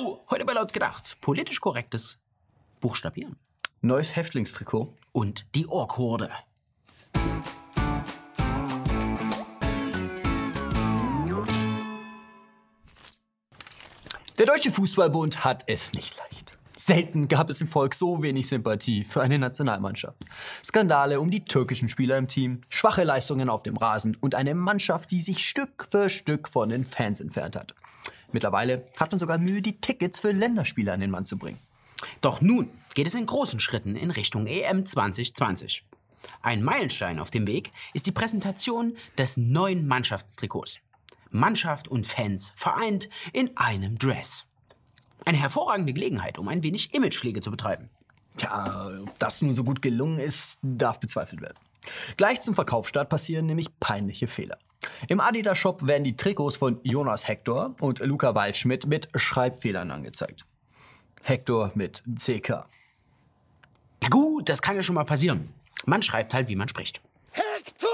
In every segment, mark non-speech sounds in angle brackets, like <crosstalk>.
Wow! Heute bei Laut gedacht. Politisch korrektes Buchstabieren. Neues Häftlingstrikot. Und die Orkhorde. Der Deutsche Fußballbund hat es nicht leicht. Selten gab es im Volk so wenig Sympathie für eine Nationalmannschaft. Skandale um die türkischen Spieler im Team, schwache Leistungen auf dem Rasen und eine Mannschaft, die sich Stück für Stück von den Fans entfernt hat. Mittlerweile hat man sogar Mühe, die Tickets für Länderspiele an den Mann zu bringen. Doch nun geht es in großen Schritten in Richtung EM 2020. Ein Meilenstein auf dem Weg ist die Präsentation des neuen Mannschaftstrikots. Mannschaft und Fans vereint in einem Dress. Eine hervorragende Gelegenheit, um ein wenig Imagepflege zu betreiben. Tja, ob das nun so gut gelungen ist, darf bezweifelt werden. Gleich zum Verkaufsstart passieren nämlich peinliche Fehler. Im Adidas Shop werden die Trikots von Jonas Hector und Luca Waldschmidt mit Schreibfehlern angezeigt. Hector mit CK. Na gut, das kann ja schon mal passieren. Man schreibt halt, wie man spricht. Hector!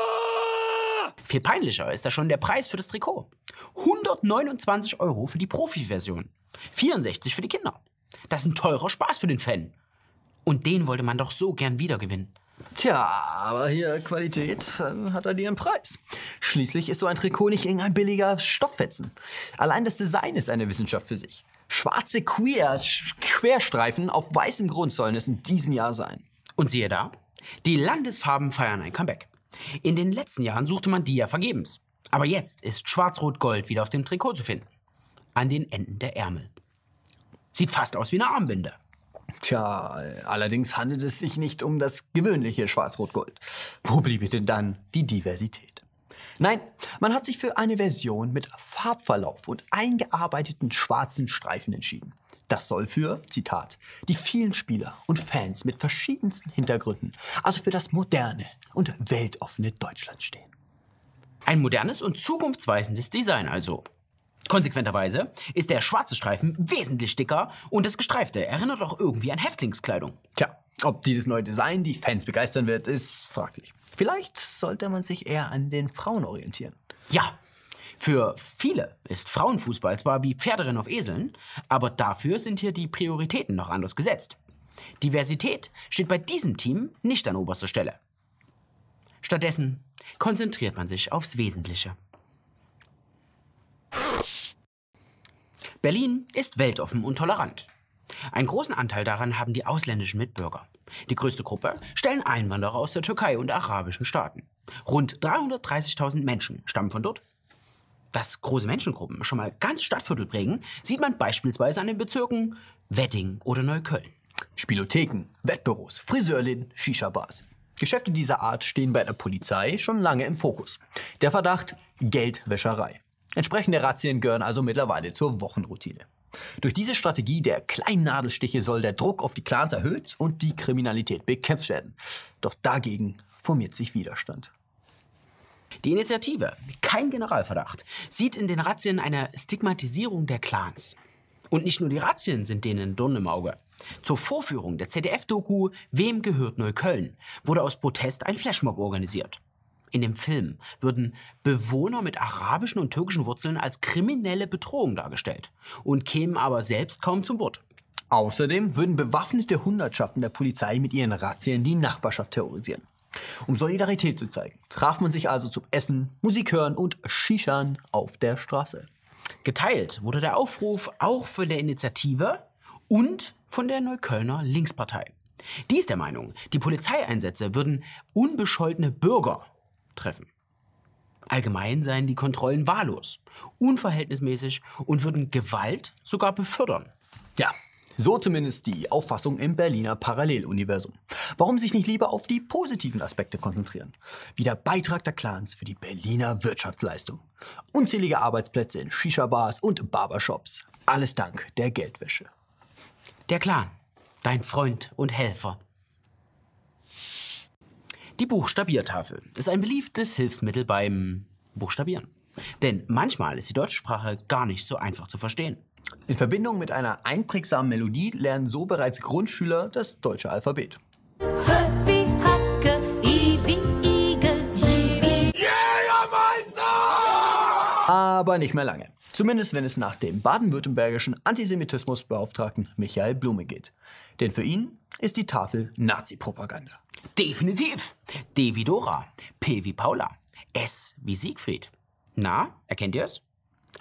Viel peinlicher ist da schon der Preis für das Trikot. 129 Euro für die Profi-Version. 64 für die Kinder. Das ist ein teurer Spaß für den Fan. Und den wollte man doch so gern wiedergewinnen. Tja, aber hier Qualität äh, hat halt ihren Preis. Schließlich ist so ein Trikot nicht irgendein billiger Stofffetzen. Allein das Design ist eine Wissenschaft für sich. Schwarze Queer Querstreifen auf weißem Grund sollen es in diesem Jahr sein. Und siehe da, die Landesfarben feiern ein Comeback. In den letzten Jahren suchte man die ja vergebens. Aber jetzt ist Schwarz-Rot-Gold wieder auf dem Trikot zu finden. An den Enden der Ärmel. Sieht fast aus wie eine Armbinde. Tja, allerdings handelt es sich nicht um das gewöhnliche Schwarz-Rot-Gold. Wo bliebe denn dann die Diversität? Nein, man hat sich für eine Version mit Farbverlauf und eingearbeiteten schwarzen Streifen entschieden. Das soll für, Zitat, die vielen Spieler und Fans mit verschiedensten Hintergründen, also für das moderne und weltoffene Deutschland stehen. Ein modernes und zukunftsweisendes Design also. Konsequenterweise ist der schwarze Streifen wesentlich dicker und das Gestreifte erinnert auch irgendwie an Häftlingskleidung. Tja, ob dieses neue Design die Fans begeistern wird, ist fraglich. Vielleicht sollte man sich eher an den Frauen orientieren. Ja, für viele ist Frauenfußball zwar wie Pferderennen auf Eseln, aber dafür sind hier die Prioritäten noch anders gesetzt. Diversität steht bei diesem Team nicht an oberster Stelle. Stattdessen konzentriert man sich aufs Wesentliche. Berlin ist weltoffen und tolerant. Einen großen Anteil daran haben die ausländischen Mitbürger. Die größte Gruppe stellen Einwanderer aus der Türkei und arabischen Staaten. Rund 330.000 Menschen stammen von dort. Dass große Menschengruppen schon mal ganz Stadtviertel prägen, sieht man beispielsweise an den Bezirken Wedding oder Neukölln. Spielotheken, Wettbüros, Friseurläden, Shisha-Bars. Geschäfte dieser Art stehen bei der Polizei schon lange im Fokus. Der Verdacht Geldwäscherei. Entsprechende Razzien gehören also mittlerweile zur Wochenroutine. Durch diese Strategie der kleinen Nadelstiche soll der Druck auf die Clans erhöht und die Kriminalität bekämpft werden. Doch dagegen formiert sich Widerstand. Die Initiative Kein Generalverdacht sieht in den Razzien eine Stigmatisierung der Clans. Und nicht nur die Razzien sind denen Dorn im Auge. Zur Vorführung der ZDF-Doku Wem gehört Neukölln wurde aus Protest ein Flashmob organisiert. In dem Film würden Bewohner mit arabischen und türkischen Wurzeln als kriminelle Bedrohung dargestellt und kämen aber selbst kaum zum Wort. Außerdem würden bewaffnete Hundertschaften der Polizei mit ihren Razzien die Nachbarschaft terrorisieren. Um Solidarität zu zeigen, traf man sich also zum Essen, Musik hören und Shishan auf der Straße. Geteilt wurde der Aufruf auch von der Initiative und von der Neuköllner Linkspartei. Die ist der Meinung, die Polizeieinsätze würden unbescholtene Bürger treffen. Allgemein seien die Kontrollen wahllos, unverhältnismäßig und würden Gewalt sogar befördern. Ja, so zumindest die Auffassung im Berliner Paralleluniversum. Warum sich nicht lieber auf die positiven Aspekte konzentrieren? Wie der Beitrag der Clans für die Berliner Wirtschaftsleistung. Unzählige Arbeitsplätze in Shisha-Bars und Barbershops. Alles dank der Geldwäsche. Der Clan, dein Freund und Helfer. Die Buchstabiertafel ist ein beliebtes Hilfsmittel beim Buchstabieren. Denn manchmal ist die deutsche Sprache gar nicht so einfach zu verstehen. In Verbindung mit einer einprägsamen Melodie lernen so bereits Grundschüler das deutsche Alphabet. Aber nicht mehr lange. Zumindest wenn es nach dem baden-württembergischen Antisemitismusbeauftragten Michael Blume geht. Denn für ihn ist die Tafel Nazi-Propaganda. Definitiv. D wie Dora, P wie Paula, S wie Siegfried. Na, erkennt ihr es?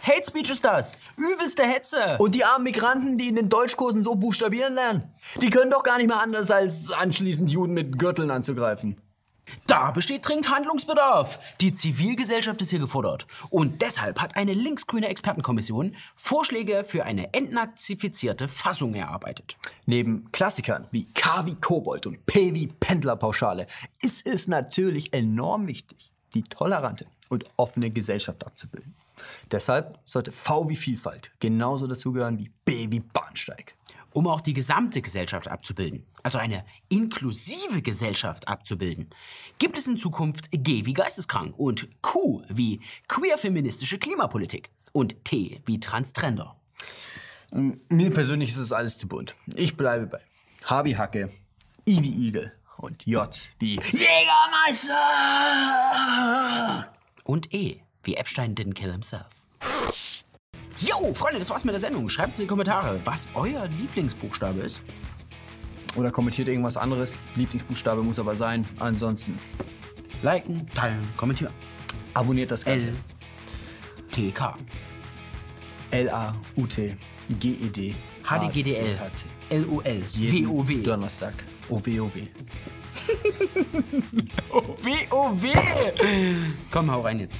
Hate Speech ist das. Übelste Hetze. Und die armen Migranten, die in den Deutschkursen so buchstabieren lernen, die können doch gar nicht mehr anders, als anschließend Juden mit Gürteln anzugreifen. Da besteht dringend Handlungsbedarf. Die Zivilgesellschaft ist hier gefordert. Und deshalb hat eine linksgrüne Expertenkommission Vorschläge für eine entnazifizierte Fassung erarbeitet. Neben Klassikern wie K wie Kobold und P wie Pendlerpauschale ist es natürlich enorm wichtig, die tolerante und offene Gesellschaft abzubilden. Deshalb sollte V wie Vielfalt genauso dazugehören wie B wie Bahnsteig. Um auch die gesamte Gesellschaft abzubilden, also eine inklusive Gesellschaft abzubilden, gibt es in Zukunft G wie geisteskrank und Q wie queer-feministische Klimapolitik und T wie Transtrender. Mir persönlich ist es alles zu bunt. Ich bleibe bei H wie Hacke, I wie Igel und J wie Jägermeister. Und E wie Epstein didn't kill himself. Jo, Freunde, das war's mit der Sendung. Schreibt in die Kommentare, was euer Lieblingsbuchstabe ist. Oder kommentiert irgendwas anderes. Lieblingsbuchstabe muss aber sein. Ansonsten Liken, teilen, kommentieren. abonniert das Ganze. L, T, K, L-A-U-T G-E-D HDGDL. L-O-L, W-O-W. Donnerstag. O-W-O-W. W-O-W. <laughs> Komm, hau rein jetzt.